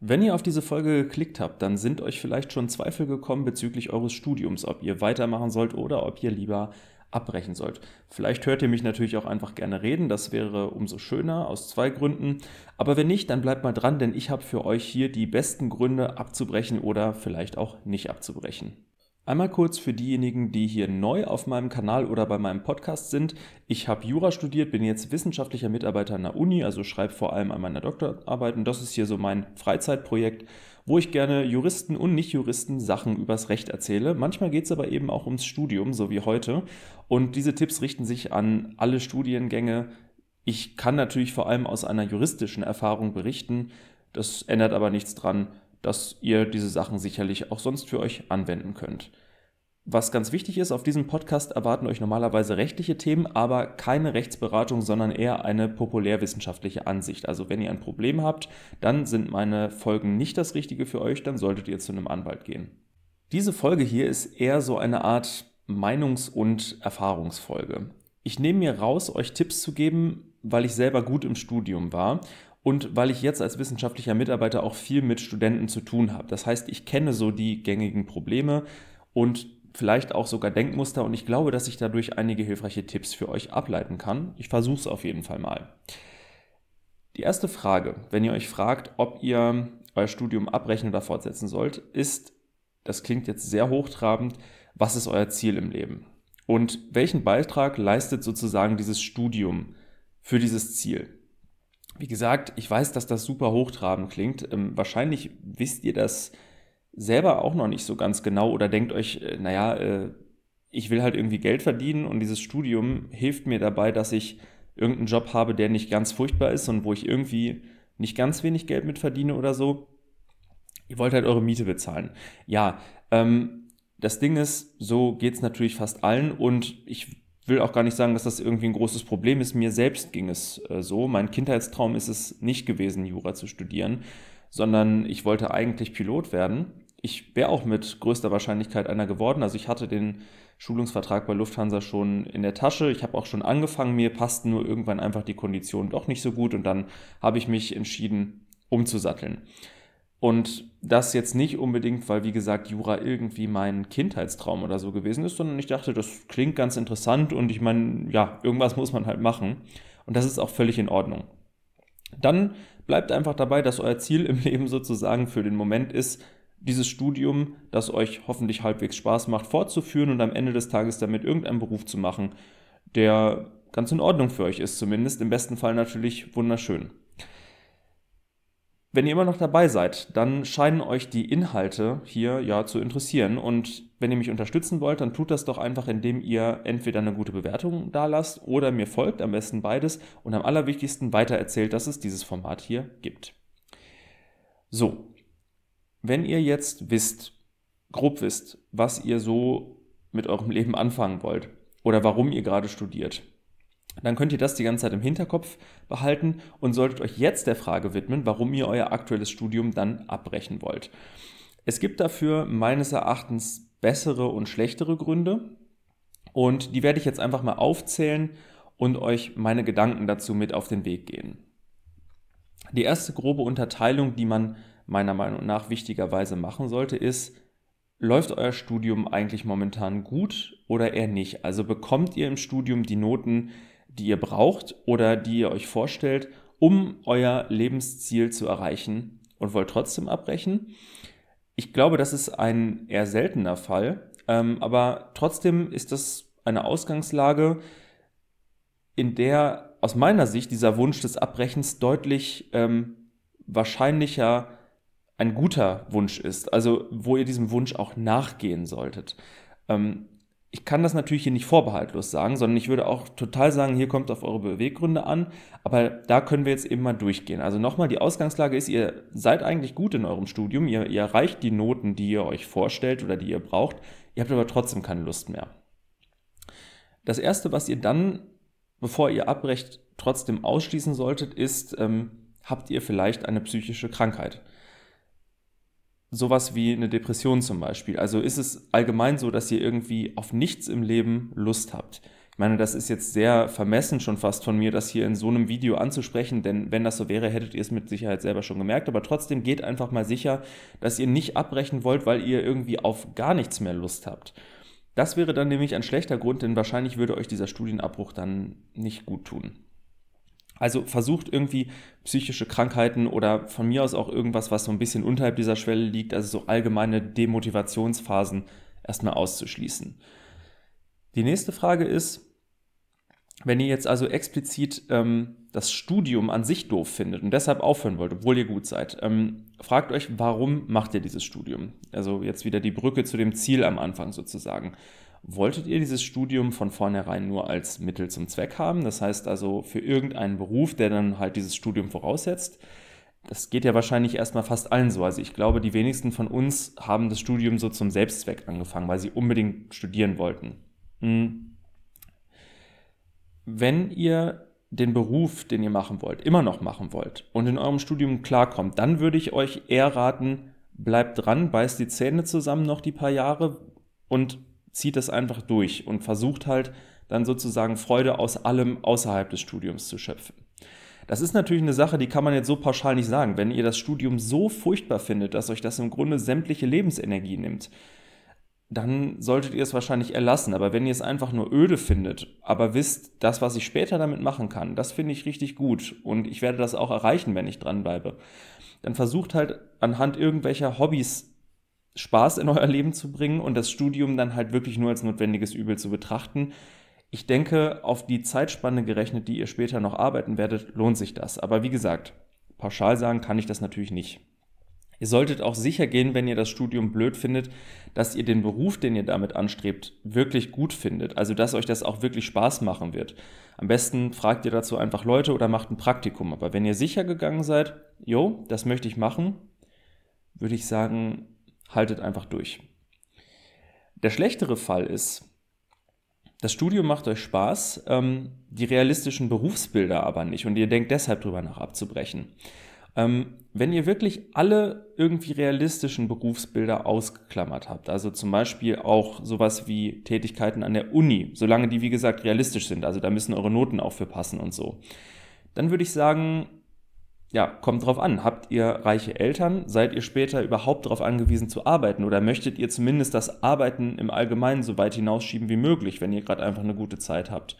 Wenn ihr auf diese Folge geklickt habt, dann sind euch vielleicht schon Zweifel gekommen bezüglich eures Studiums, ob ihr weitermachen sollt oder ob ihr lieber abbrechen sollt. Vielleicht hört ihr mich natürlich auch einfach gerne reden, das wäre umso schöner aus zwei Gründen. Aber wenn nicht, dann bleibt mal dran, denn ich habe für euch hier die besten Gründe abzubrechen oder vielleicht auch nicht abzubrechen. Einmal kurz für diejenigen, die hier neu auf meinem Kanal oder bei meinem Podcast sind. Ich habe Jura studiert, bin jetzt wissenschaftlicher Mitarbeiter an der Uni, also schreibe vor allem an meiner Doktorarbeit und das ist hier so mein Freizeitprojekt, wo ich gerne Juristen und Nichtjuristen Sachen übers Recht erzähle. Manchmal geht es aber eben auch ums Studium, so wie heute. Und diese Tipps richten sich an alle Studiengänge. Ich kann natürlich vor allem aus einer juristischen Erfahrung berichten. Das ändert aber nichts dran, dass ihr diese Sachen sicherlich auch sonst für euch anwenden könnt. Was ganz wichtig ist, auf diesem Podcast erwarten euch normalerweise rechtliche Themen, aber keine Rechtsberatung, sondern eher eine populärwissenschaftliche Ansicht. Also wenn ihr ein Problem habt, dann sind meine Folgen nicht das Richtige für euch, dann solltet ihr zu einem Anwalt gehen. Diese Folge hier ist eher so eine Art Meinungs- und Erfahrungsfolge. Ich nehme mir raus, euch Tipps zu geben, weil ich selber gut im Studium war und weil ich jetzt als wissenschaftlicher Mitarbeiter auch viel mit Studenten zu tun habe. Das heißt, ich kenne so die gängigen Probleme und vielleicht auch sogar Denkmuster und ich glaube, dass ich dadurch einige hilfreiche Tipps für euch ableiten kann. Ich versuche es auf jeden Fall mal. Die erste Frage, wenn ihr euch fragt, ob ihr euer Studium abbrechen oder fortsetzen sollt, ist, das klingt jetzt sehr hochtrabend, was ist euer Ziel im Leben? Und welchen Beitrag leistet sozusagen dieses Studium für dieses Ziel? Wie gesagt, ich weiß, dass das super hochtrabend klingt. Ähm, wahrscheinlich wisst ihr das selber auch noch nicht so ganz genau oder denkt euch, äh, naja, äh, ich will halt irgendwie Geld verdienen und dieses Studium hilft mir dabei, dass ich irgendeinen Job habe, der nicht ganz furchtbar ist und wo ich irgendwie nicht ganz wenig Geld mit verdiene oder so. Ihr wollt halt eure Miete bezahlen. Ja, ähm, das Ding ist, so geht es natürlich fast allen und ich will auch gar nicht sagen, dass das irgendwie ein großes Problem ist. Mir selbst ging es äh, so. Mein Kindheitstraum ist es nicht gewesen, Jura zu studieren, sondern ich wollte eigentlich Pilot werden. Ich wäre auch mit größter Wahrscheinlichkeit einer geworden. Also ich hatte den Schulungsvertrag bei Lufthansa schon in der Tasche. Ich habe auch schon angefangen. Mir passten nur irgendwann einfach die Konditionen doch nicht so gut und dann habe ich mich entschieden, umzusatteln. Und das jetzt nicht unbedingt, weil, wie gesagt, Jura irgendwie mein Kindheitstraum oder so gewesen ist, sondern ich dachte, das klingt ganz interessant und ich meine, ja, irgendwas muss man halt machen. Und das ist auch völlig in Ordnung. Dann bleibt einfach dabei, dass euer Ziel im Leben sozusagen für den Moment ist, dieses Studium, das euch hoffentlich halbwegs Spaß macht, fortzuführen und am Ende des Tages damit irgendeinen Beruf zu machen, der ganz in Ordnung für euch ist, zumindest im besten Fall natürlich wunderschön. Wenn ihr immer noch dabei seid, dann scheinen euch die Inhalte hier ja zu interessieren. Und wenn ihr mich unterstützen wollt, dann tut das doch einfach, indem ihr entweder eine gute Bewertung da lasst oder mir folgt, am besten beides, und am allerwichtigsten weitererzählt, dass es dieses Format hier gibt. So, wenn ihr jetzt wisst, grob wisst, was ihr so mit eurem Leben anfangen wollt oder warum ihr gerade studiert, dann könnt ihr das die ganze Zeit im Hinterkopf behalten und solltet euch jetzt der Frage widmen, warum ihr euer aktuelles Studium dann abbrechen wollt. Es gibt dafür meines Erachtens bessere und schlechtere Gründe und die werde ich jetzt einfach mal aufzählen und euch meine Gedanken dazu mit auf den Weg gehen. Die erste grobe Unterteilung, die man meiner Meinung nach wichtigerweise machen sollte, ist, läuft euer Studium eigentlich momentan gut oder eher nicht? Also bekommt ihr im Studium die Noten, die ihr braucht oder die ihr euch vorstellt, um euer Lebensziel zu erreichen und wollt trotzdem abbrechen. Ich glaube, das ist ein eher seltener Fall, ähm, aber trotzdem ist das eine Ausgangslage, in der aus meiner Sicht dieser Wunsch des Abbrechens deutlich ähm, wahrscheinlicher ein guter Wunsch ist, also wo ihr diesem Wunsch auch nachgehen solltet. Ähm, ich kann das natürlich hier nicht vorbehaltlos sagen, sondern ich würde auch total sagen, hier kommt auf eure Beweggründe an, aber da können wir jetzt eben mal durchgehen. Also nochmal, die Ausgangslage ist, ihr seid eigentlich gut in eurem Studium, ihr, ihr erreicht die Noten, die ihr euch vorstellt oder die ihr braucht, ihr habt aber trotzdem keine Lust mehr. Das Erste, was ihr dann, bevor ihr abbrecht, trotzdem ausschließen solltet, ist, ähm, habt ihr vielleicht eine psychische Krankheit? Sowas wie eine Depression zum Beispiel. Also ist es allgemein so, dass ihr irgendwie auf nichts im Leben Lust habt. Ich meine, das ist jetzt sehr vermessen schon fast von mir, das hier in so einem Video anzusprechen, denn wenn das so wäre, hättet ihr es mit Sicherheit selber schon gemerkt. Aber trotzdem geht einfach mal sicher, dass ihr nicht abbrechen wollt, weil ihr irgendwie auf gar nichts mehr Lust habt. Das wäre dann nämlich ein schlechter Grund, denn wahrscheinlich würde euch dieser Studienabbruch dann nicht gut tun. Also versucht irgendwie psychische Krankheiten oder von mir aus auch irgendwas, was so ein bisschen unterhalb dieser Schwelle liegt, also so allgemeine Demotivationsphasen erstmal auszuschließen. Die nächste Frage ist, wenn ihr jetzt also explizit ähm, das Studium an sich doof findet und deshalb aufhören wollt, obwohl ihr gut seid, ähm, fragt euch, warum macht ihr dieses Studium? Also jetzt wieder die Brücke zu dem Ziel am Anfang sozusagen. Wolltet ihr dieses Studium von vornherein nur als Mittel zum Zweck haben? Das heißt also für irgendeinen Beruf, der dann halt dieses Studium voraussetzt? Das geht ja wahrscheinlich erstmal fast allen so. Also ich glaube, die wenigsten von uns haben das Studium so zum Selbstzweck angefangen, weil sie unbedingt studieren wollten. Hm wenn ihr den Beruf, den ihr machen wollt, immer noch machen wollt und in eurem Studium klarkommt, dann würde ich euch eher raten, bleibt dran, beißt die Zähne zusammen noch die paar Jahre und zieht es einfach durch und versucht halt dann sozusagen Freude aus allem außerhalb des Studiums zu schöpfen. Das ist natürlich eine Sache, die kann man jetzt so pauschal nicht sagen. Wenn ihr das Studium so furchtbar findet, dass euch das im Grunde sämtliche Lebensenergie nimmt, dann solltet ihr es wahrscheinlich erlassen. Aber wenn ihr es einfach nur öde findet, aber wisst, das, was ich später damit machen kann, das finde ich richtig gut und ich werde das auch erreichen, wenn ich dranbleibe, dann versucht halt anhand irgendwelcher Hobbys Spaß in euer Leben zu bringen und das Studium dann halt wirklich nur als notwendiges Übel zu betrachten. Ich denke, auf die Zeitspanne gerechnet, die ihr später noch arbeiten werdet, lohnt sich das. Aber wie gesagt, pauschal sagen kann ich das natürlich nicht. Ihr solltet auch sicher gehen, wenn ihr das Studium blöd findet, dass ihr den Beruf, den ihr damit anstrebt, wirklich gut findet. Also, dass euch das auch wirklich Spaß machen wird. Am besten fragt ihr dazu einfach Leute oder macht ein Praktikum. Aber wenn ihr sicher gegangen seid, jo, das möchte ich machen, würde ich sagen, haltet einfach durch. Der schlechtere Fall ist, das Studium macht euch Spaß, ähm, die realistischen Berufsbilder aber nicht und ihr denkt deshalb drüber nach abzubrechen. Ähm, wenn ihr wirklich alle irgendwie realistischen Berufsbilder ausgeklammert habt, also zum Beispiel auch sowas wie Tätigkeiten an der Uni, solange die wie gesagt realistisch sind, also da müssen eure Noten auch für passen und so, dann würde ich sagen, ja, kommt drauf an. Habt ihr reiche Eltern? Seid ihr später überhaupt darauf angewiesen zu arbeiten? Oder möchtet ihr zumindest das Arbeiten im Allgemeinen so weit hinausschieben wie möglich, wenn ihr gerade einfach eine gute Zeit habt?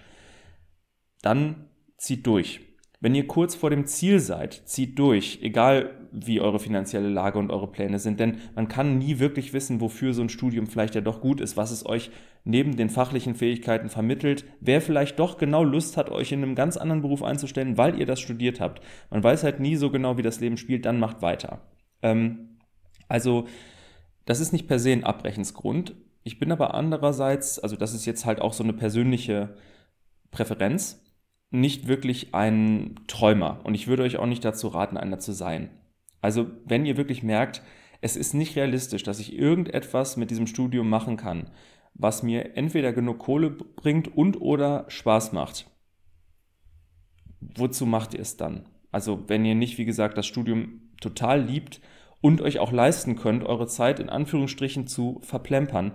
Dann zieht durch. Wenn ihr kurz vor dem Ziel seid, zieht durch, egal wie eure finanzielle Lage und eure Pläne sind, denn man kann nie wirklich wissen, wofür so ein Studium vielleicht ja doch gut ist, was es euch neben den fachlichen Fähigkeiten vermittelt, wer vielleicht doch genau Lust hat, euch in einem ganz anderen Beruf einzustellen, weil ihr das studiert habt. Man weiß halt nie so genau, wie das Leben spielt, dann macht weiter. Ähm, also, das ist nicht per se ein Abbrechensgrund. Ich bin aber andererseits, also das ist jetzt halt auch so eine persönliche Präferenz, nicht wirklich ein Träumer und ich würde euch auch nicht dazu raten, einer zu sein. Also wenn ihr wirklich merkt, es ist nicht realistisch, dass ich irgendetwas mit diesem Studium machen kann, was mir entweder genug Kohle bringt und oder Spaß macht. Wozu macht ihr es dann? Also wenn ihr nicht, wie gesagt, das Studium total liebt und euch auch leisten könnt, eure Zeit in Anführungsstrichen zu verplempern.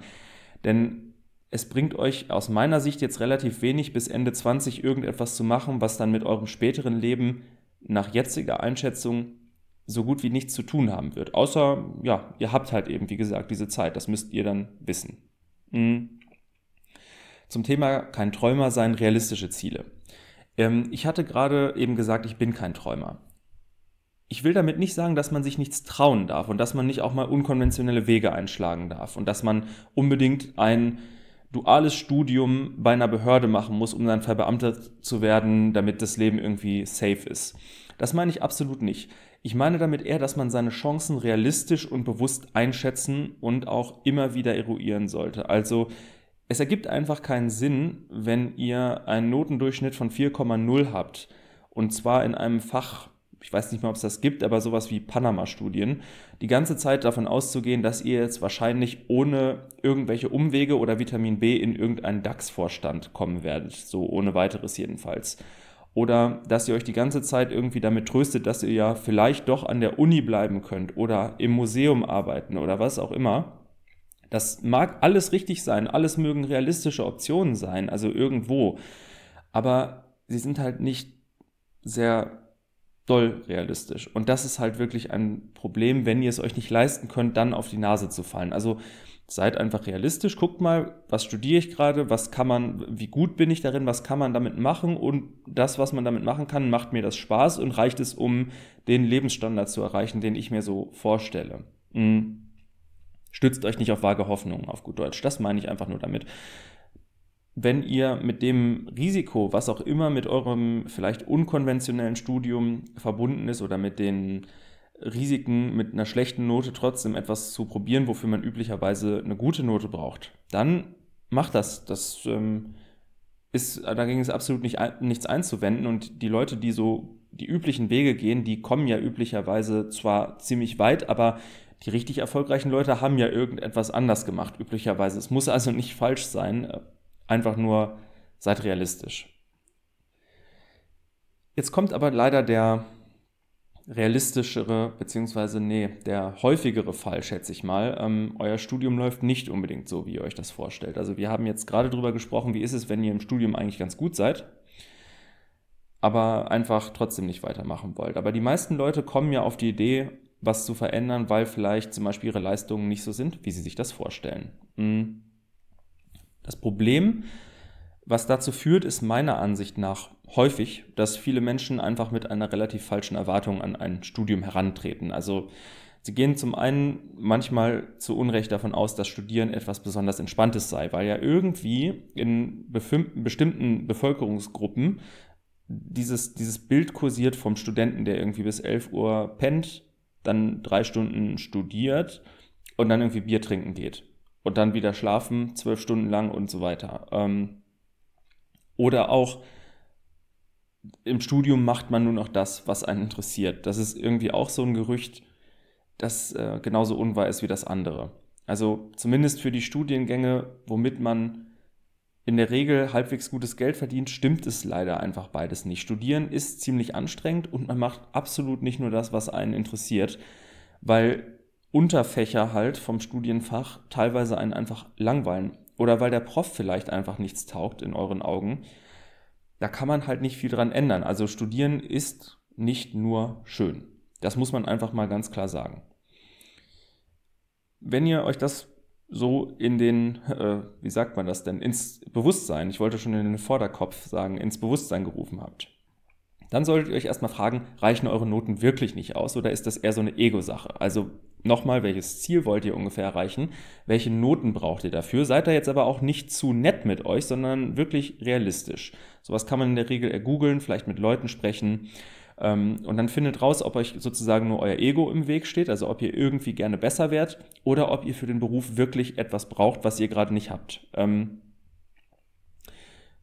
Denn es bringt euch aus meiner Sicht jetzt relativ wenig bis Ende 20 irgendetwas zu machen, was dann mit eurem späteren Leben nach jetziger Einschätzung so gut wie nichts zu tun haben wird. Außer, ja, ihr habt halt eben, wie gesagt, diese Zeit. Das müsst ihr dann wissen. Mhm. Zum Thema kein Träumer sein, realistische Ziele. Ähm, ich hatte gerade eben gesagt, ich bin kein Träumer. Ich will damit nicht sagen, dass man sich nichts trauen darf und dass man nicht auch mal unkonventionelle Wege einschlagen darf und dass man unbedingt ein duales Studium bei einer Behörde machen muss, um dann verbeamtet zu werden, damit das Leben irgendwie safe ist. Das meine ich absolut nicht. Ich meine damit eher, dass man seine Chancen realistisch und bewusst einschätzen und auch immer wieder eruieren sollte. Also es ergibt einfach keinen Sinn, wenn ihr einen Notendurchschnitt von 4,0 habt und zwar in einem Fach, ich weiß nicht mal, ob es das gibt, aber sowas wie Panama-Studien, die ganze Zeit davon auszugehen, dass ihr jetzt wahrscheinlich ohne irgendwelche Umwege oder Vitamin B in irgendeinen DAX-Vorstand kommen werdet, so ohne weiteres jedenfalls. Oder dass ihr euch die ganze Zeit irgendwie damit tröstet, dass ihr ja vielleicht doch an der Uni bleiben könnt oder im Museum arbeiten oder was auch immer. Das mag alles richtig sein, alles mögen realistische Optionen sein, also irgendwo. Aber sie sind halt nicht sehr doll realistisch. Und das ist halt wirklich ein Problem, wenn ihr es euch nicht leisten könnt, dann auf die Nase zu fallen. Also seid einfach realistisch, guckt mal, was studiere ich gerade, was kann man, wie gut bin ich darin, was kann man damit machen und das, was man damit machen kann, macht mir das Spaß und reicht es, um den Lebensstandard zu erreichen, den ich mir so vorstelle. Mhm. Stützt euch nicht auf vage Hoffnungen, auf gut Deutsch. Das meine ich einfach nur damit. Wenn ihr mit dem Risiko, was auch immer mit eurem vielleicht unkonventionellen Studium verbunden ist oder mit den Risiken mit einer schlechten Note trotzdem etwas zu probieren, wofür man üblicherweise eine gute Note braucht, dann macht das. Das ähm, ist, dagegen ist absolut nicht, nichts einzuwenden. Und die Leute, die so die üblichen Wege gehen, die kommen ja üblicherweise zwar ziemlich weit, aber die richtig erfolgreichen Leute haben ja irgendetwas anders gemacht, üblicherweise. Es muss also nicht falsch sein, einfach nur seid realistisch. Jetzt kommt aber leider der realistischere, beziehungsweise nee, der häufigere Fall, schätze ich mal. Ähm, euer Studium läuft nicht unbedingt so, wie ihr euch das vorstellt. Also wir haben jetzt gerade darüber gesprochen, wie ist es, wenn ihr im Studium eigentlich ganz gut seid, aber einfach trotzdem nicht weitermachen wollt. Aber die meisten Leute kommen ja auf die Idee, was zu verändern, weil vielleicht zum Beispiel ihre Leistungen nicht so sind, wie sie sich das vorstellen. Hm. Das Problem, was dazu führt, ist meiner Ansicht nach häufig, dass viele Menschen einfach mit einer relativ falschen Erwartung an ein Studium herantreten. Also sie gehen zum einen manchmal zu Unrecht davon aus, dass Studieren etwas besonders Entspanntes sei, weil ja irgendwie in bestimmten Bevölkerungsgruppen dieses, dieses Bild kursiert vom Studenten, der irgendwie bis 11 Uhr pennt, dann drei Stunden studiert und dann irgendwie Bier trinken geht und dann wieder schlafen, zwölf Stunden lang und so weiter. Ähm, oder auch im Studium macht man nur noch das, was einen interessiert. Das ist irgendwie auch so ein Gerücht, das äh, genauso unwahr ist wie das andere. Also zumindest für die Studiengänge, womit man in der Regel halbwegs gutes Geld verdient, stimmt es leider einfach beides nicht. Studieren ist ziemlich anstrengend und man macht absolut nicht nur das, was einen interessiert, weil Unterfächer halt vom Studienfach teilweise einen einfach langweilen oder weil der Prof vielleicht einfach nichts taugt in euren Augen. Da kann man halt nicht viel dran ändern. Also studieren ist nicht nur schön. Das muss man einfach mal ganz klar sagen. Wenn ihr euch das so in den, äh, wie sagt man das denn, ins Bewusstsein, ich wollte schon in den Vorderkopf sagen, ins Bewusstsein gerufen habt. Dann solltet ihr euch erstmal fragen, reichen eure Noten wirklich nicht aus oder ist das eher so eine Ego-Sache? Also nochmal, welches Ziel wollt ihr ungefähr erreichen? Welche Noten braucht ihr dafür? Seid da jetzt aber auch nicht zu nett mit euch, sondern wirklich realistisch. Sowas kann man in der Regel ergoogeln, vielleicht mit Leuten sprechen. Ähm, und dann findet raus, ob euch sozusagen nur euer Ego im Weg steht, also ob ihr irgendwie gerne besser werdet oder ob ihr für den Beruf wirklich etwas braucht, was ihr gerade nicht habt. Ähm,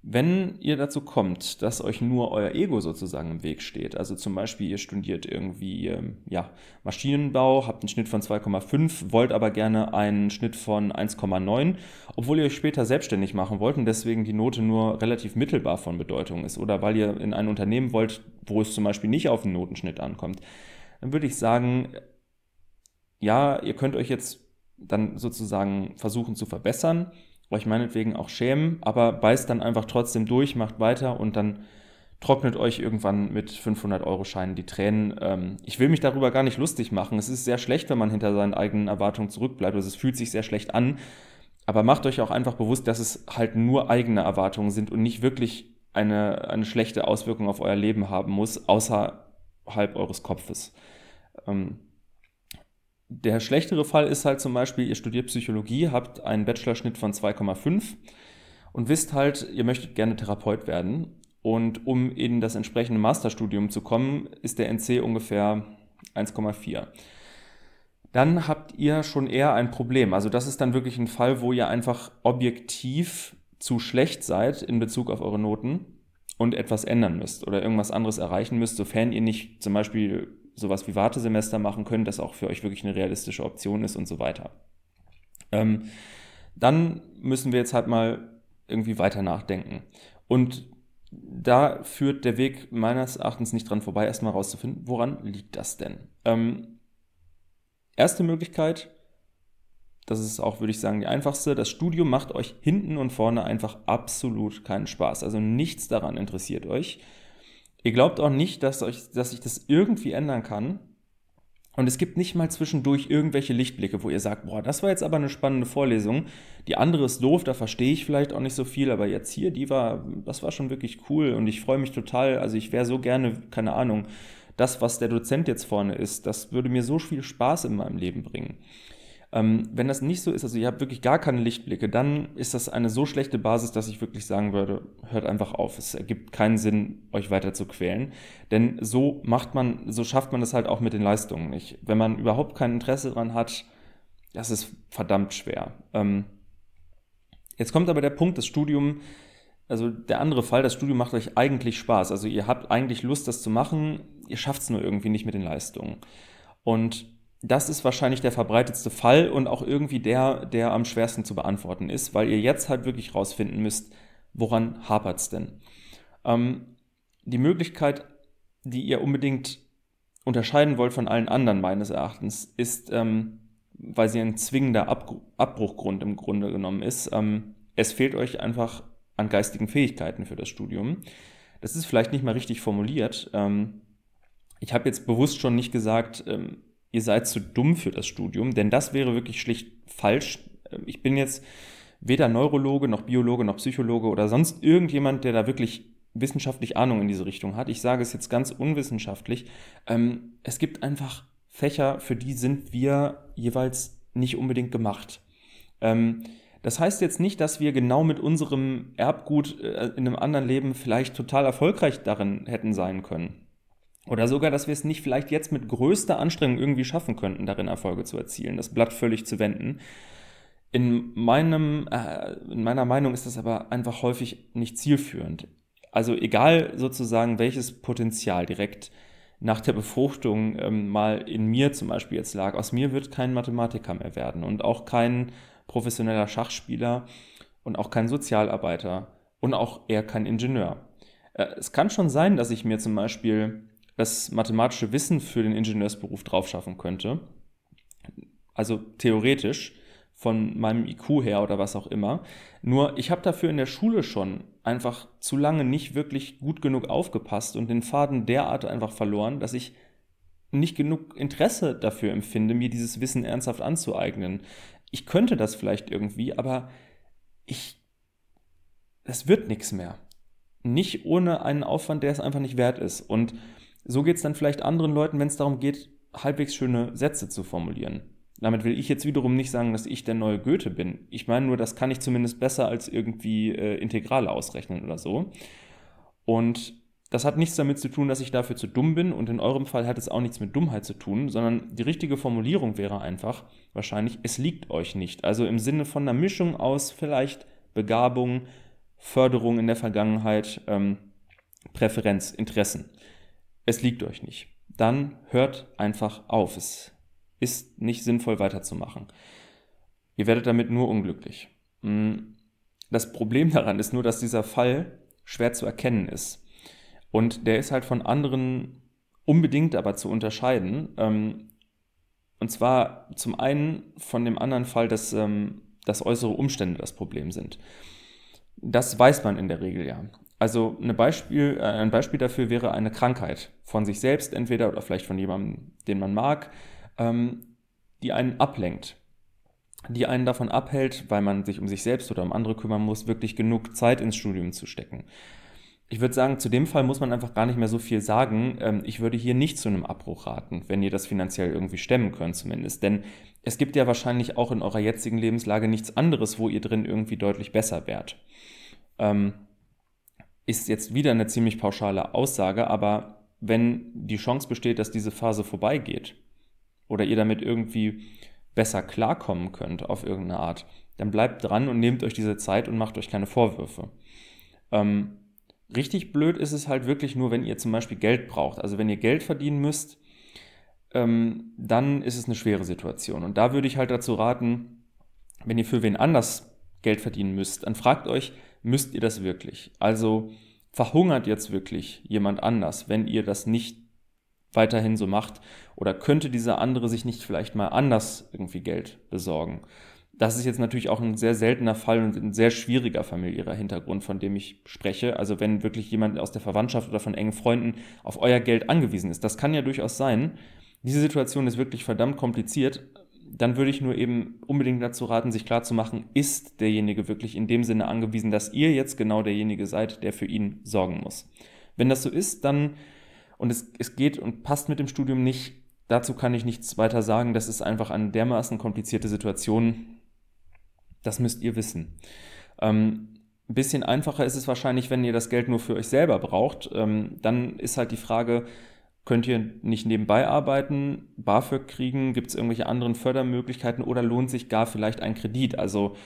wenn ihr dazu kommt, dass euch nur euer Ego sozusagen im Weg steht, also zum Beispiel ihr studiert irgendwie ähm, ja, Maschinenbau, habt einen Schnitt von 2,5, wollt aber gerne einen Schnitt von 1,9, obwohl ihr euch später selbstständig machen wollt und deswegen die Note nur relativ mittelbar von Bedeutung ist oder weil ihr in ein Unternehmen wollt, wo es zum Beispiel nicht auf den Notenschnitt ankommt, dann würde ich sagen, ja, ihr könnt euch jetzt dann sozusagen versuchen zu verbessern, euch meinetwegen auch schämen, aber beißt dann einfach trotzdem durch, macht weiter und dann trocknet euch irgendwann mit 500 Euro Scheinen die Tränen. Ähm, ich will mich darüber gar nicht lustig machen. Es ist sehr schlecht, wenn man hinter seinen eigenen Erwartungen zurückbleibt. Also es fühlt sich sehr schlecht an. Aber macht euch auch einfach bewusst, dass es halt nur eigene Erwartungen sind und nicht wirklich eine, eine schlechte Auswirkung auf euer Leben haben muss, außerhalb eures Kopfes. Ähm, der schlechtere Fall ist halt zum Beispiel, ihr studiert Psychologie, habt einen Bachelorschnitt von 2,5 und wisst halt, ihr möchtet gerne Therapeut werden. Und um in das entsprechende Masterstudium zu kommen, ist der NC ungefähr 1,4. Dann habt ihr schon eher ein Problem. Also das ist dann wirklich ein Fall, wo ihr einfach objektiv zu schlecht seid in Bezug auf eure Noten und etwas ändern müsst oder irgendwas anderes erreichen müsst, sofern ihr nicht zum Beispiel sowas wie Wartesemester machen können, das auch für euch wirklich eine realistische Option ist und so weiter. Ähm, dann müssen wir jetzt halt mal irgendwie weiter nachdenken. Und da führt der Weg meines Erachtens nicht dran vorbei, erstmal rauszufinden, woran liegt das denn? Ähm, erste Möglichkeit, das ist auch, würde ich sagen, die einfachste. Das Studium macht euch hinten und vorne einfach absolut keinen Spaß. Also nichts daran interessiert euch. Ihr glaubt auch nicht, dass, euch, dass sich das irgendwie ändern kann. Und es gibt nicht mal zwischendurch irgendwelche Lichtblicke, wo ihr sagt, boah, das war jetzt aber eine spannende Vorlesung. Die andere ist doof, da verstehe ich vielleicht auch nicht so viel, aber jetzt hier, die war, das war schon wirklich cool und ich freue mich total. Also ich wäre so gerne, keine Ahnung, das, was der Dozent jetzt vorne ist, das würde mir so viel Spaß in meinem Leben bringen. Ähm, wenn das nicht so ist, also ihr habt wirklich gar keine Lichtblicke, dann ist das eine so schlechte Basis, dass ich wirklich sagen würde, hört einfach auf. Es ergibt keinen Sinn, euch weiter zu quälen. Denn so macht man, so schafft man das halt auch mit den Leistungen nicht. Wenn man überhaupt kein Interesse daran hat, das ist verdammt schwer. Ähm, jetzt kommt aber der Punkt, das Studium, also der andere Fall, das Studium macht euch eigentlich Spaß. Also ihr habt eigentlich Lust, das zu machen, ihr schafft es nur irgendwie nicht mit den Leistungen. Und das ist wahrscheinlich der verbreitetste Fall und auch irgendwie der, der am schwersten zu beantworten ist, weil ihr jetzt halt wirklich rausfinden müsst, woran hapert es denn. Ähm, die Möglichkeit, die ihr unbedingt unterscheiden wollt von allen anderen meines Erachtens, ist, ähm, weil sie ein zwingender Ab Abbruchgrund im Grunde genommen ist. Ähm, es fehlt euch einfach an geistigen Fähigkeiten für das Studium. Das ist vielleicht nicht mal richtig formuliert. Ähm, ich habe jetzt bewusst schon nicht gesagt, ähm, ihr seid zu dumm für das Studium, denn das wäre wirklich schlicht falsch. Ähm, ich bin jetzt weder Neurologe noch Biologe noch Psychologe oder sonst irgendjemand, der da wirklich wissenschaftlich Ahnung in diese Richtung hat. Ich sage es jetzt ganz unwissenschaftlich. Ähm, es gibt einfach Fächer, für die sind wir jeweils nicht unbedingt gemacht. Ähm, das heißt jetzt nicht, dass wir genau mit unserem Erbgut äh, in einem anderen Leben vielleicht total erfolgreich darin hätten sein können. Oder sogar, dass wir es nicht vielleicht jetzt mit größter Anstrengung irgendwie schaffen könnten, darin Erfolge zu erzielen, das Blatt völlig zu wenden. In, meinem, äh, in meiner Meinung ist das aber einfach häufig nicht zielführend. Also egal sozusagen, welches Potenzial direkt nach der Befruchtung ähm, mal in mir zum Beispiel jetzt lag, aus mir wird kein Mathematiker mehr werden und auch kein professioneller Schachspieler und auch kein Sozialarbeiter und auch eher kein Ingenieur. Äh, es kann schon sein, dass ich mir zum Beispiel das mathematische Wissen für den Ingenieursberuf drauf schaffen könnte. Also theoretisch von meinem IQ her oder was auch immer. Nur ich habe dafür in der Schule schon einfach zu lange nicht wirklich gut genug aufgepasst und den Faden derart einfach verloren, dass ich nicht genug Interesse dafür empfinde, mir dieses Wissen ernsthaft anzueignen. Ich könnte das vielleicht irgendwie, aber ich, es wird nichts mehr. Nicht ohne einen Aufwand, der es einfach nicht wert ist. Und so geht es dann vielleicht anderen Leuten, wenn es darum geht, halbwegs schöne Sätze zu formulieren. Damit will ich jetzt wiederum nicht sagen, dass ich der neue Goethe bin. Ich meine nur, das kann ich zumindest besser als irgendwie äh, Integrale ausrechnen oder so. Und das hat nichts damit zu tun, dass ich dafür zu dumm bin und in eurem Fall hat es auch nichts mit Dummheit zu tun, sondern die richtige Formulierung wäre einfach wahrscheinlich, es liegt euch nicht. Also im Sinne von einer Mischung aus vielleicht Begabung, Förderung in der Vergangenheit, ähm, Präferenz, Interessen es liegt euch nicht. Dann hört einfach auf. Es ist nicht sinnvoll weiterzumachen. Ihr werdet damit nur unglücklich. Hm, das Problem daran ist nur, dass dieser Fall schwer zu erkennen ist. Und der ist halt von anderen unbedingt aber zu unterscheiden. Ähm, und zwar zum einen von dem anderen Fall, dass, ähm, dass äußere Umstände das Problem sind. Das weiß man in der Regel ja. Also Beispiel, äh, ein Beispiel dafür wäre eine Krankheit von sich selbst entweder oder vielleicht von jemandem, den man mag, ähm, die einen ablenkt, die einen davon abhält, weil man sich um sich selbst oder um andere kümmern muss, wirklich genug Zeit ins Studium zu stecken. Ich würde sagen, zu dem Fall muss man einfach gar nicht mehr so viel sagen. Ähm, ich würde hier nicht zu einem Abbruch raten, wenn ihr das finanziell irgendwie stemmen könnt zumindest. Denn es gibt ja wahrscheinlich auch in eurer jetzigen Lebenslage nichts anderes, wo ihr drin irgendwie deutlich besser wärt. Ähm, ist jetzt wieder eine ziemlich pauschale Aussage, aber wenn die Chance besteht, dass diese Phase vorbeigeht oder ihr damit irgendwie besser klarkommen könnt auf irgendeine Art, dann bleibt dran und nehmt euch diese Zeit und macht euch keine Vorwürfe. Ähm, richtig blöd ist es halt wirklich nur, wenn ihr zum Beispiel Geld braucht. Also wenn ihr Geld verdienen müsst, ähm, dann ist es eine schwere Situation. Und da würde ich halt dazu raten, wenn ihr für wen anders Geld verdienen müsst, dann fragt euch, müsst ihr das wirklich? Also verhungert jetzt wirklich jemand anders, wenn ihr das nicht weiterhin so macht? Oder könnte dieser andere sich nicht vielleicht mal anders irgendwie Geld besorgen? das ist jetzt natürlich auch ein sehr seltener Fall und ein sehr schwieriger familiärer Hintergrund, von dem ich spreche. Also wenn wirklich jemand aus der Verwandtschaft oder von engen Freunden auf euer Geld angewiesen ist, das kann ja durchaus sein. Diese Situation ist wirklich verdammt kompliziert. Dann würde ich nur eben unbedingt dazu raten, sich klarzumachen, ist derjenige wirklich in dem Sinne angewiesen, dass ihr jetzt genau derjenige seid, der für ihn sorgen muss. Wenn das so ist, dann, und es, es geht und passt mit dem Studium nicht, dazu kann ich nichts weiter sagen. Das ist einfach eine dermaßen komplizierte Situation das müsst ihr wissen. Ähm, ein bisschen einfacher ist es wahrscheinlich, wenn ihr das Geld nur für euch selber braucht. Ähm, dann ist halt die Frage, könnt ihr nicht nebenbei arbeiten, BAföG kriegen, gibt es irgendwelche anderen Fördermöglichkeiten oder lohnt sich gar vielleicht ein Kredit? Also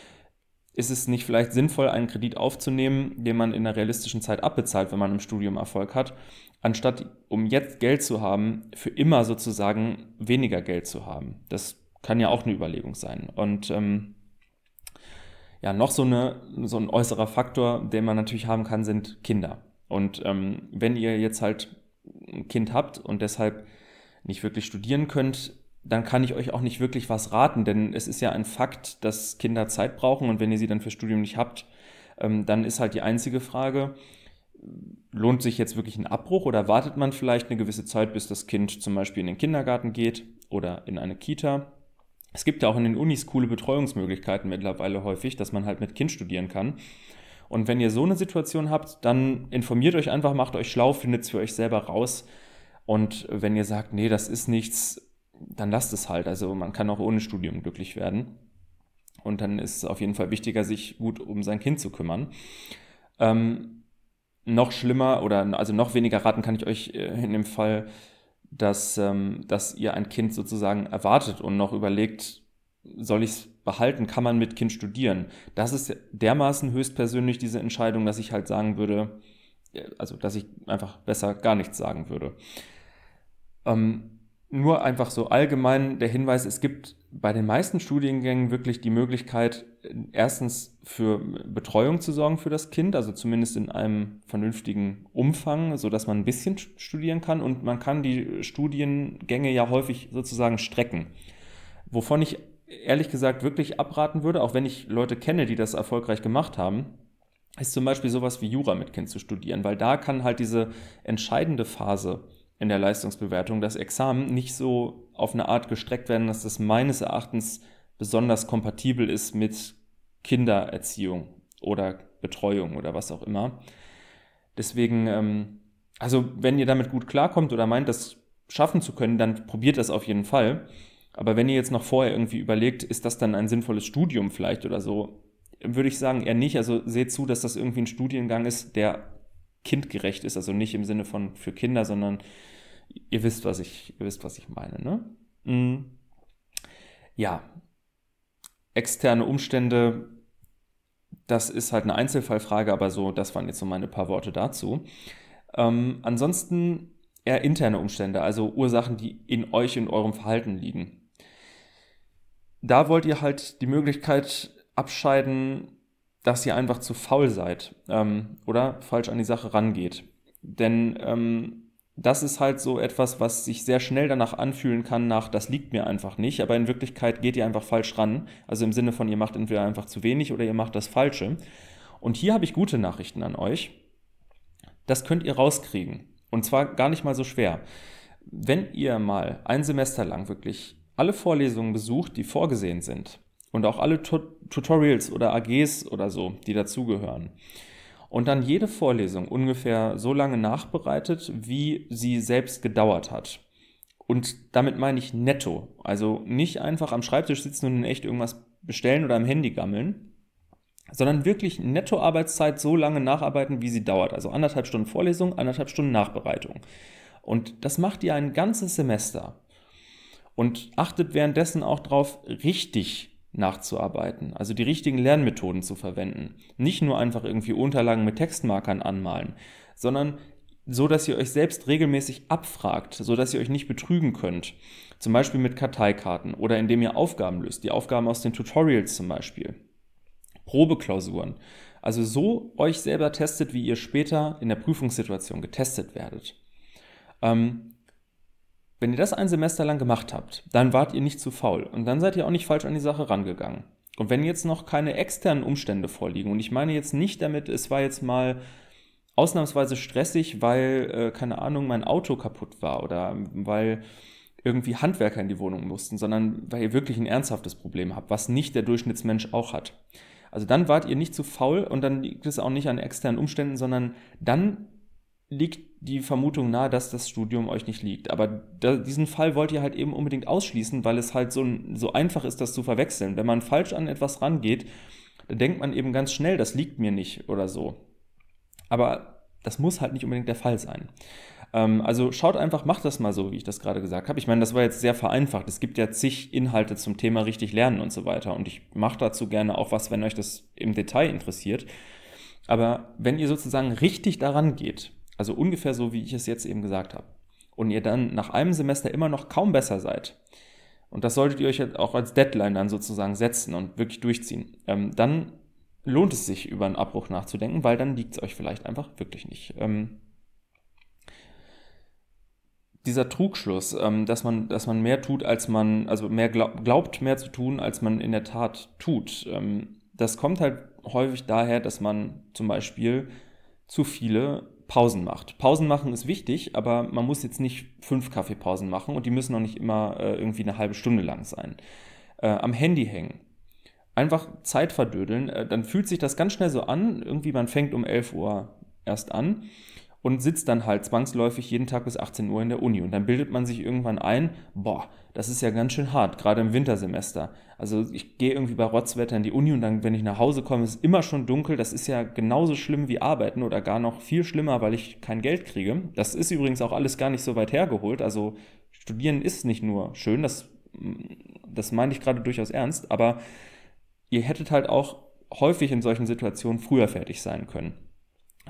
ist es nicht vielleicht sinnvoll, einen Kredit aufzunehmen, den man in einer realistischen Zeit abbezahlt, wenn man im Studium Erfolg hat, anstatt um jetzt Geld zu haben, für immer sozusagen weniger Geld zu haben? Das kann ja auch eine Überlegung sein. Und ähm, ja, noch so, eine, so ein äußerer Faktor, den man natürlich haben kann, sind Kinder. Und ähm, wenn ihr jetzt halt ein Kind habt und deshalb nicht wirklich studieren könnt, dann kann ich euch auch nicht wirklich was raten, denn es ist ja ein Fakt, dass Kinder Zeit brauchen und wenn ihr sie dann fürs Studium nicht habt, ähm, dann ist halt die einzige Frage, lohnt sich jetzt wirklich ein Abbruch oder wartet man vielleicht eine gewisse Zeit, bis das Kind zum Beispiel in den Kindergarten geht oder in eine Kita es gibt ja auch in den Unis coole Betreuungsmöglichkeiten mittlerweile häufig, dass man halt mit Kind studieren kann. Und wenn ihr so eine Situation habt, dann informiert euch einfach, macht euch schlau, findet es für euch selber raus. Und wenn ihr sagt, nee, das ist nichts, dann lasst es halt. Also man kann auch ohne Studium glücklich werden. Und dann ist es auf jeden Fall wichtiger, sich gut um sein Kind zu kümmern. Ähm, noch schlimmer oder also noch weniger raten kann ich euch äh, in dem Fall dass, ähm, dass ihr ein Kind sozusagen erwartet und noch überlegt, soll ich es behalten, kann man mit Kind studieren? Das ist dermaßen höchstpersönlich, diese Entscheidung, dass ich halt sagen würde, äh, also dass ich einfach besser gar nichts sagen würde. Ähm, nur einfach so allgemein der Hinweis, es gibt bei den meisten Studiengängen wirklich die Möglichkeit, erstens für Betreuung zu sorgen für das Kind, also zumindest in einem vernünftigen Umfang, so dass man ein bisschen studieren kann und man kann die Studiengänge ja häufig sozusagen strecken. Wovon ich ehrlich gesagt wirklich abraten würde, auch wenn ich Leute kenne, die das erfolgreich gemacht haben, ist zum Beispiel sowas wie Jura mit Kind zu studieren, weil da kann halt diese entscheidende Phase in der Leistungsbewertung das Examen nicht so auf eine Art gestreckt werden, dass das meines Erachtens besonders kompatibel ist mit Kindererziehung oder Betreuung oder was auch immer. Deswegen, ähm, also wenn ihr damit gut klarkommt oder meint, das schaffen zu können, dann probiert das auf jeden Fall. Aber wenn ihr jetzt noch vorher irgendwie überlegt, ist das dann ein sinnvolles Studium vielleicht oder so, würde ich sagen eher nicht. Also seht zu, dass das irgendwie ein Studiengang ist, der kindgerecht ist. Also nicht im Sinne von für Kinder, sondern ihr wisst, was ich, ihr wisst, was ich meine, ne? Mhm. Ja. Externe Umstände, das ist halt eine Einzelfallfrage, aber so, das waren jetzt so meine paar Worte dazu. Ähm, ansonsten eher interne Umstände, also Ursachen, die in euch und eurem Verhalten liegen. Da wollt ihr halt die Möglichkeit abscheiden, dass ihr einfach zu faul seid ähm, oder falsch an die Sache rangeht. Denn ähm, das ist halt so etwas, was sich sehr schnell danach anfühlen kann, nach das liegt mir einfach nicht, aber in Wirklichkeit geht ihr einfach falsch ran. Also im Sinne von, ihr macht entweder einfach zu wenig oder ihr macht das Falsche. Und hier habe ich gute Nachrichten an euch. Das könnt ihr rauskriegen. Und zwar gar nicht mal so schwer. Wenn ihr mal ein Semester lang wirklich alle Vorlesungen besucht, die vorgesehen sind, und auch alle Tutorials oder AGs oder so, die dazugehören, und dann jede Vorlesung ungefähr so lange nachbereitet, wie sie selbst gedauert hat. Und damit meine ich netto. Also nicht einfach am Schreibtisch sitzen und in echt irgendwas bestellen oder am Handy gammeln, sondern wirklich netto Arbeitszeit so lange nacharbeiten, wie sie dauert. Also anderthalb Stunden Vorlesung, anderthalb Stunden Nachbereitung. Und das macht ihr ein ganzes Semester. Und achtet währenddessen auch darauf, richtig nachzuarbeiten, also die richtigen Lernmethoden zu verwenden. Nicht nur einfach irgendwie Unterlagen mit Textmarkern anmalen, sondern so, dass ihr euch selbst regelmäßig abfragt, so dass ihr euch nicht betrügen könnt. Zum Beispiel mit Karteikarten oder indem ihr Aufgaben löst, die Aufgaben aus den Tutorials zum Beispiel. Probeklausuren. Also so euch selber testet, wie ihr später in der Prüfungssituation getestet werdet. Ähm, wenn ihr das ein Semester lang gemacht habt, dann wart ihr nicht zu faul und dann seid ihr auch nicht falsch an die Sache rangegangen. Und wenn jetzt noch keine externen Umstände vorliegen, und ich meine jetzt nicht damit, es war jetzt mal ausnahmsweise stressig, weil, äh, keine Ahnung, mein Auto kaputt war oder weil irgendwie Handwerker in die Wohnung mussten, sondern weil ihr wirklich ein ernsthaftes Problem habt, was nicht der Durchschnittsmensch auch hat. Also dann wart ihr nicht zu faul und dann liegt es auch nicht an externen Umständen, sondern dann liegt die Vermutung nahe, dass das Studium euch nicht liegt. Aber da, diesen Fall wollt ihr halt eben unbedingt ausschließen, weil es halt so, so einfach ist, das zu verwechseln. Wenn man falsch an etwas rangeht, dann denkt man eben ganz schnell, das liegt mir nicht oder so. Aber das muss halt nicht unbedingt der Fall sein. Ähm, also schaut einfach, macht das mal so, wie ich das gerade gesagt habe. Ich meine, das war jetzt sehr vereinfacht. Es gibt ja zig Inhalte zum Thema richtig lernen und so weiter. Und ich mache dazu gerne auch was, wenn euch das im Detail interessiert. Aber wenn ihr sozusagen richtig daran geht, also ungefähr so, wie ich es jetzt eben gesagt habe, und ihr dann nach einem Semester immer noch kaum besser seid, und das solltet ihr euch auch als Deadline dann sozusagen setzen und wirklich durchziehen, ähm, dann lohnt es sich, über einen Abbruch nachzudenken, weil dann liegt es euch vielleicht einfach wirklich nicht. Ähm, dieser Trugschluss, ähm, dass, man, dass man mehr tut, als man, also mehr glaub, glaubt, mehr zu tun, als man in der Tat tut, ähm, das kommt halt häufig daher, dass man zum Beispiel zu viele Pausen macht. Pausen machen ist wichtig, aber man muss jetzt nicht fünf Kaffeepausen machen und die müssen auch nicht immer äh, irgendwie eine halbe Stunde lang sein. Äh, am Handy hängen. Einfach Zeit verdödeln, äh, dann fühlt sich das ganz schnell so an, irgendwie man fängt um 11 Uhr erst an und sitzt dann halt zwangsläufig jeden Tag bis 18 Uhr in der Uni. Und dann bildet man sich irgendwann ein, boah, das ist ja ganz schön hart, gerade im Wintersemester. Also ich gehe irgendwie bei Rotzwetter in die Uni und dann, wenn ich nach Hause komme, ist immer schon dunkel. Das ist ja genauso schlimm wie arbeiten oder gar noch viel schlimmer, weil ich kein Geld kriege. Das ist übrigens auch alles gar nicht so weit hergeholt. Also studieren ist nicht nur schön, das, das meine ich gerade durchaus ernst, aber ihr hättet halt auch häufig in solchen Situationen früher fertig sein können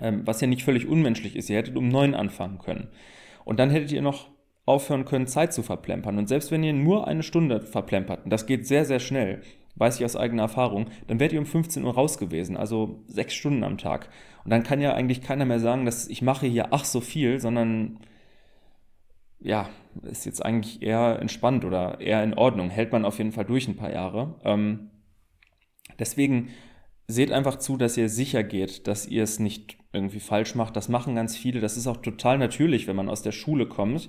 ähm, was ja nicht völlig unmenschlich ist. Ihr hättet um neun anfangen können. Und dann hättet ihr noch aufhören können, Zeit zu verplempern. Und selbst wenn ihr nur eine Stunde verplempert, und das geht sehr, sehr schnell, weiß ich aus eigener Erfahrung, dann wärt ihr um 15 Uhr raus gewesen, also sechs Stunden am Tag. Und dann kann ja eigentlich keiner mehr sagen, dass ich mache hier ach so viel, sondern ja, ist jetzt eigentlich eher entspannt oder eher in Ordnung. Hält man auf jeden Fall durch ein paar Jahre. Ähm, deswegen seht einfach zu, dass ihr sicher geht, dass ihr es nicht irgendwie falsch macht. Das machen ganz viele. Das ist auch total natürlich, wenn man aus der Schule kommt,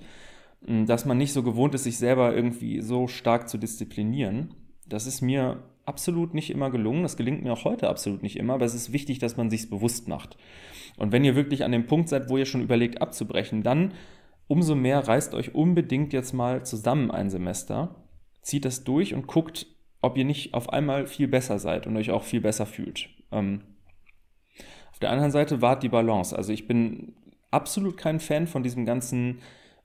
dass man nicht so gewohnt ist, sich selber irgendwie so stark zu disziplinieren. Das ist mir absolut nicht immer gelungen. Das gelingt mir auch heute absolut nicht immer, aber es ist wichtig, dass man sich bewusst macht. Und wenn ihr wirklich an dem Punkt seid, wo ihr schon überlegt abzubrechen, dann umso mehr reißt euch unbedingt jetzt mal zusammen ein Semester, zieht das durch und guckt, ob ihr nicht auf einmal viel besser seid und euch auch viel besser fühlt. Ähm, auf der anderen Seite wahrt die Balance. Also ich bin absolut kein Fan von diesem ganzen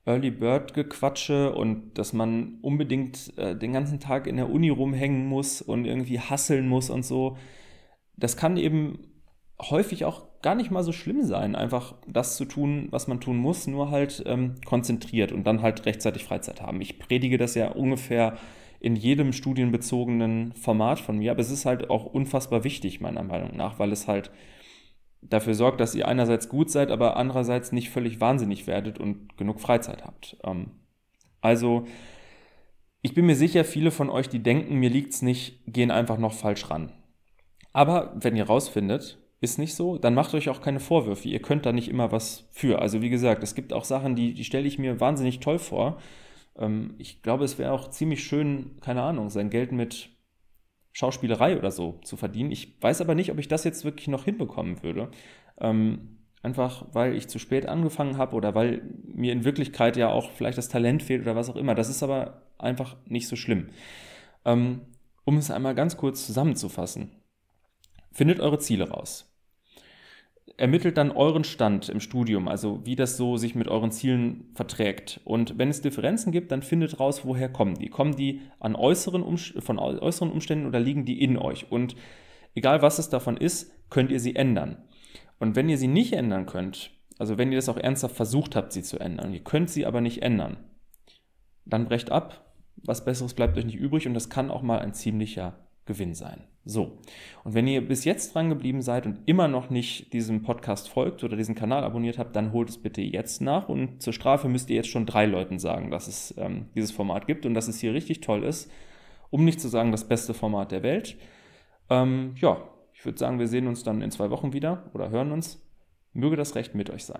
Early Bird Gequatsche und dass man unbedingt äh, den ganzen Tag in der Uni rumhängen muss und irgendwie hasseln muss und so. Das kann eben häufig auch gar nicht mal so schlimm sein, einfach das zu tun, was man tun muss, nur halt ähm, konzentriert und dann halt rechtzeitig Freizeit haben. Ich predige das ja ungefähr in jedem studienbezogenen Format von mir, aber es ist halt auch unfassbar wichtig, meiner Meinung nach, weil es halt dafür sorgt, dass ihr einerseits gut seid, aber andererseits nicht völlig wahnsinnig werdet und genug Freizeit habt. Ähm, also, ich bin mir sicher, viele von euch, die denken, mir liegt's nicht, gehen einfach noch falsch ran. Aber wenn ihr rausfindet, ist nicht so, dann macht euch auch keine Vorwürfe. Ihr könnt da nicht immer was für. Also wie gesagt, es gibt auch Sachen, die, die stelle ich mir wahnsinnig toll vor. Ähm, ich glaube, es wäre auch ziemlich schön, keine Ahnung, sein Geld mit Schauspielerei oder so zu verdienen. Ich weiß aber nicht, ob ich das jetzt wirklich noch hinbekommen würde. Ähm, einfach weil ich zu spät angefangen habe oder weil mir in Wirklichkeit ja auch vielleicht das Talent fehlt oder was auch immer. Das ist aber einfach nicht so schlimm. Ähm, um es einmal ganz kurz zusammenzufassen. Findet eure Ziele raus ermittelt dann euren Stand im Studium, also wie das so sich mit euren Zielen verträgt. Und wenn es Differenzen gibt, dann findet raus, woher kommen die. Kommen die an äußeren von äußeren Umständen oder liegen die in euch? Und egal was es davon ist, könnt ihr sie ändern. Und wenn ihr sie nicht ändern könnt, also wenn ihr das auch ernsthaft versucht habt, sie zu ändern, ihr könnt sie aber nicht ändern, dann brecht ab, was Besseres bleibt euch nicht übrig und das kann auch mal ein ziemlicher Gewinn sein. So, und wenn ihr bis jetzt dran geblieben seid und immer noch nicht diesem Podcast folgt oder diesen Kanal abonniert habt, dann holt es bitte jetzt nach und zur Strafe müsst ihr jetzt schon drei Leuten sagen, dass es ähm, dieses Format gibt und dass es hier richtig toll ist, um nicht zu sagen das beste Format der Welt. Ähm, ja, ich würde sagen, wir sehen uns dann in zwei Wochen wieder oder hören uns. Möge das Recht mit euch sein.